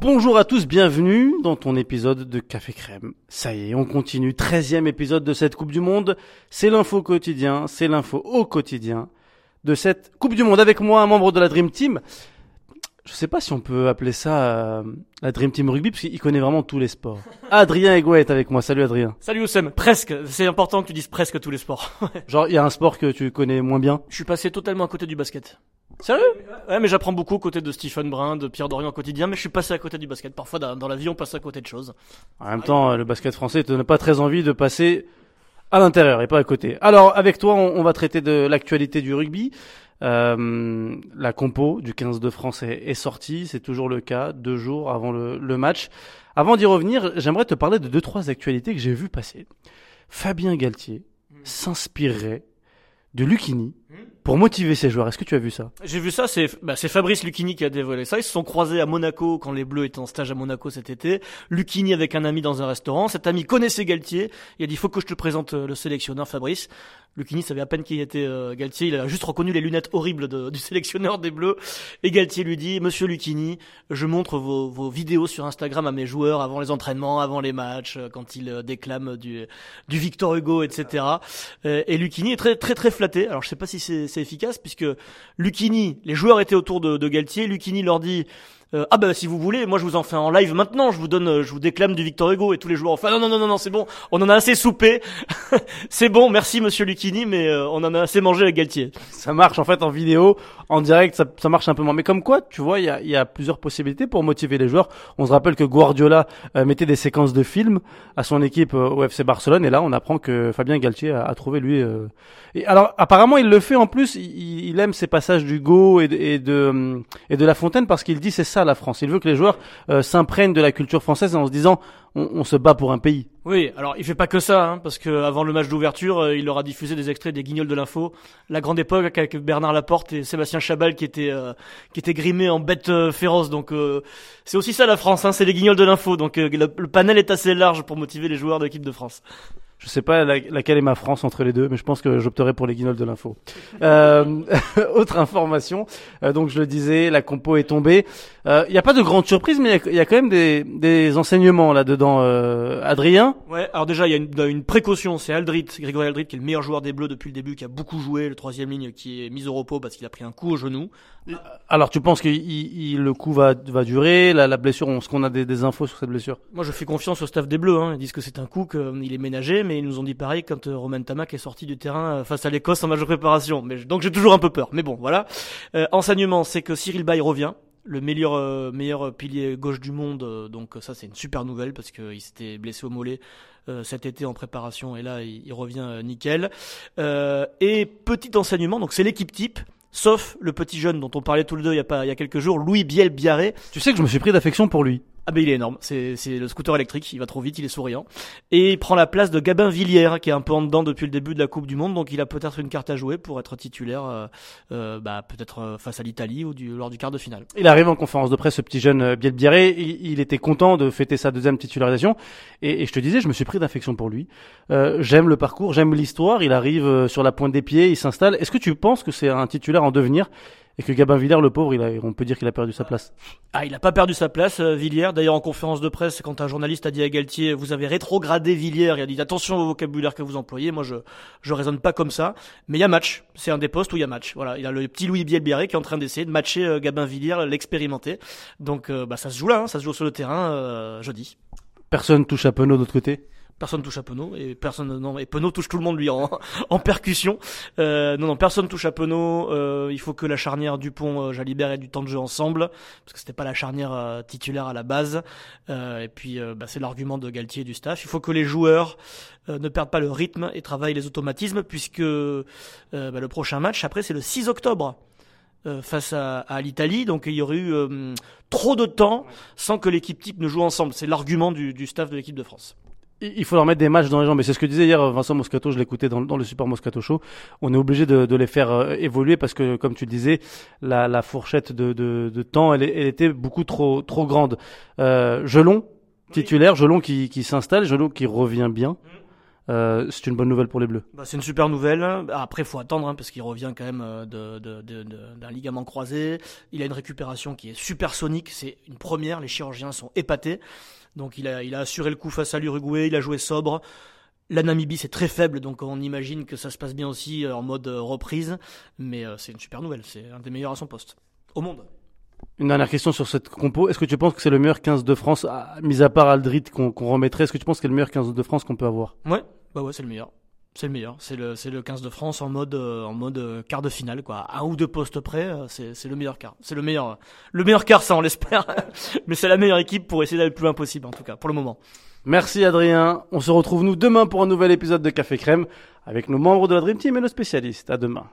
Bonjour à tous, bienvenue dans ton épisode de Café Crème. Ça y est, on continue. 13e épisode de cette Coupe du Monde. C'est l'info quotidien, c'est l'info au quotidien de cette Coupe du Monde. Avec moi, un membre de la Dream Team. Je sais pas si on peut appeler ça euh, la Dream Team Rugby, parce qu'il connaît vraiment tous les sports. Adrien Egouet est avec moi. Salut Adrien. Salut Oussem, presque. C'est important que tu dises presque tous les sports. Genre, il y a un sport que tu connais moins bien? Je suis passé totalement à côté du basket. Sérieux? Ouais, mais j'apprends beaucoup aux côtés de Stephen Brun, de Pierre Dorian au quotidien, mais je suis passé à côté du basket. Parfois, dans la vie, on passe à côté de choses. En même temps, le basket français te donne pas très envie de passer à l'intérieur et pas à côté. Alors, avec toi, on, on va traiter de l'actualité du rugby. Euh, la compo du 15 de France est, est sortie, c'est toujours le cas, deux jours avant le, le match. Avant d'y revenir, j'aimerais te parler de deux, trois actualités que j'ai vues passer. Fabien Galtier s'inspirerait de Lucchini pour motiver ses joueurs. Est-ce que tu as vu ça? J'ai vu ça, c'est bah, Fabrice Lucchini qui a dévoilé ça. Ils se sont croisés à Monaco quand les Bleus étaient en stage à Monaco cet été. Lucchini avec un ami dans un restaurant. Cet ami connaissait Galtier. Il a dit, faut que je te présente euh, le sélectionneur Fabrice. Lucchini savait à peine qui était euh, Galtier. Il a juste reconnu les lunettes horribles de- du sélectionneur des Bleus. Et Galtier lui dit, Monsieur Lucchini, je montre vos, vos vidéos sur Instagram à mes joueurs avant les entraînements, avant les matchs, euh, quand ils euh, déclament du, du Victor Hugo, etc. Euh, Et Lucchini est très très très flatté. Alors je sais pas si c'est efficace puisque Lucchini, les joueurs étaient autour de, de Galtier. Lucchini leur dit euh, ah bah si vous voulez, moi je vous en fais en live maintenant. Je vous donne, euh, je vous déclame du Victor Hugo et tous les joueurs. Enfin non non non non non, c'est bon. On en a assez soupé. c'est bon, merci Monsieur Lucchini, mais euh, on en a assez mangé avec Galtier. Ça marche en fait en vidéo, en direct, ça, marche un peu moins. Mais comme quoi, tu vois, il y a, plusieurs possibilités pour motiver les joueurs. On se rappelle que Guardiola mettait des séquences de films à son équipe au FC Barcelone, et là on apprend que Fabien Galtier a, trouvé lui. Et alors apparemment il le fait en plus. Il, aime ces passages d'Hugo et de, et de hum, et de La Fontaine parce qu'il dit c'est ça la France. Il veut que les joueurs euh, s'imprègnent de la culture française en se disant on, se bat pour un pays. Oui, alors il fait pas que ça, hein, parce que avant le match d'ouverture, euh, il leur a diffusé des extraits des Guignols de l'info, la grande époque avec Bernard Laporte et Sébastien Chabal qui étaient euh, qui étaient grimés en bêtes euh, féroces. Donc c'est aussi ça la France, hein, c'est les Guignols de l'info. Donc le, le panel est assez large pour motiver les joueurs de l'équipe de France. Je sais pas la- laquelle est ma France entre les deux, mais je pense que j'opterai pour les guignols de l'info. Euh, autre information, euh, donc je le disais, la compo est tombée. Il n'y a pas de grande surprise, mais il y y, a quand même des, des enseignements là-dedans. Euh, Adrien, Ouais, alors déjà il y a une, une précaution, c'est Aldrit, Grégory Aldrit qui est le meilleur joueur des Bleus depuis le début, qui a beaucoup joué, le troisième ligne qui est mis au repos parce qu'il a pris un coup au genou. alors tu penses que il- il- le coup va, va durer, la, la blessure, est-ce qu'on a des, des infos sur cette blessure? Moi, je fais confiance au staff des Bleus. Hein. Ils disent que c'est un coup, qu'il est ménagé, mais ils nous ont dit pareil quand euh, Romain Tamac est sorti du terrain euh, face à l'Écosse en match de préparation. Mais donc j'ai toujours un peu peur. Mais bon, voilà. Euh, enseignement, c'est que Cyril Bay revient. Le meilleur euh, meilleur pilier gauche du monde, euh, donc ça c'est une super nouvelle parce qu'il s'était blessé au mollet cet été en préparation et là il, revient nickel. Et petit enseignement, donc c'est l'équipe type, sauf le petit jeune dont on parlait tous les deux il y a pas il y a quelques jours, Louis Biel Biarré, Tu sais que je me suis pris d'affection pour lui. Ah ben il est énorme, c'est le scooter électrique, il va trop vite, il est souriant. Et il prend la place de Gabin Villiers, qui est un peu en dedans depuis le début de la Coupe du Monde, donc il a peut-être une carte à jouer pour être titulaire, euh, euh, bah, peut-être euh, face à l'Italie ou lors du quart de finale. Il arrive en conférence de presse, ce petit jeune euh, Biel Biarré. Il, était content de fêter sa deuxième titularisation. Et, je te disais, je me suis pris d'affection pour lui. J'aime le parcours, j'aime l'histoire. Il arrive sur la pointe des pieds, il s'installe. Est-ce que tu penses que c'est un titulaire en devenir? Et que Gabin Villers, le pauvre, il a, on peut dire qu'il a perdu sa place Ah, il a pas perdu sa place, euh, Villiers. D'ailleurs, en conférence de presse, quand un journaliste a dit à Galtier, vous avez rétrogradé Villiers, il a dit attention au vocabulaire que vous employez. Moi, je je raisonne pas comme ça. Mais il y a match. C'est un des postes où il y a match. Voilà, il a le petit Louis Bielbiaré qui est en train d'essayer de matcher euh, Gabin Villiers, l'expérimenté. Donc, euh, bah, ça se joue là, hein, ça se joue sur le terrain euh, jeudi. Personne touche à Penaud de l'autre côté? Personne touche à Penaud et personne non et Penaud touche tout le monde lui en, en percussion. Euh, non non personne touche à Penaud. Euh, il faut que la charnière Dupont euh, Jalibert ait du temps de jeu ensemble parce que c'était pas la charnière euh, titulaire à la base. Et puis bah, c'est l'argument de Galtier et du staff. Il faut que les joueurs ne perdent pas le rythme et travaillent les automatismes puisque bah, le prochain match après c'est le 6 octobre. face à, l'Italie, donc il y aurait eu trop de temps sans que l'équipe type ne joue ensemble. C'est l'argument du staff de l'équipe de France. Il faut leur mettre des matchs dans les jambes. Et c'est ce que disait hier Vincent Moscato, je l'écoutais dans, dans le Super Moscato Show. On est obligé de, de les faire euh, évoluer parce que, comme tu le disais, la, la fourchette de, de, de temps, elle, elle était beaucoup trop, trop grande. Euh, Gelon, titulaire, Gelon qui, qui s'installe, Gelon qui revient bien. Euh, c'est une bonne nouvelle pour les Bleus. Bah, c'est une super nouvelle. Après, faut attendre hein, parce qu'il revient quand même euh, d'un ligament croisé. Il a une récupération qui est supersonique. C'est une première. Les chirurgiens sont épatés. Donc, il a, il a assuré le coup face à l'Uruguay. Il a joué sobre. La Namibie, c'est très faible, donc on imagine que ça se passe bien aussi euh, en mode reprise. Mais c'est une super nouvelle. C'est un des meilleurs à son poste au monde. Une dernière question sur cette compo. Est-ce que tu penses que c'est le meilleur 15 de France, mis à part Aldrit qu'on remettrait? Est-ce que tu penses que c'est le meilleur 15 de France qu'on peut avoir? Ouais, bah ouais, c'est le meilleur. C'est le meilleur. C'est le, le 15 de France en mode, euh, en mode euh, quart de finale, quoi. Un ou deux postes près, euh, c'est, c'est le meilleur quart. C'est le meilleur, le meilleur quart, ça on l'espère. Mais c'est la meilleure équipe pour essayer d'aller le plus loin possible, en tout cas, pour le moment. Merci Adrien. On se retrouve nous demain pour un nouvel épisode de Café Crème avec nos membres de la Dream Team et nos spécialistes. À demain.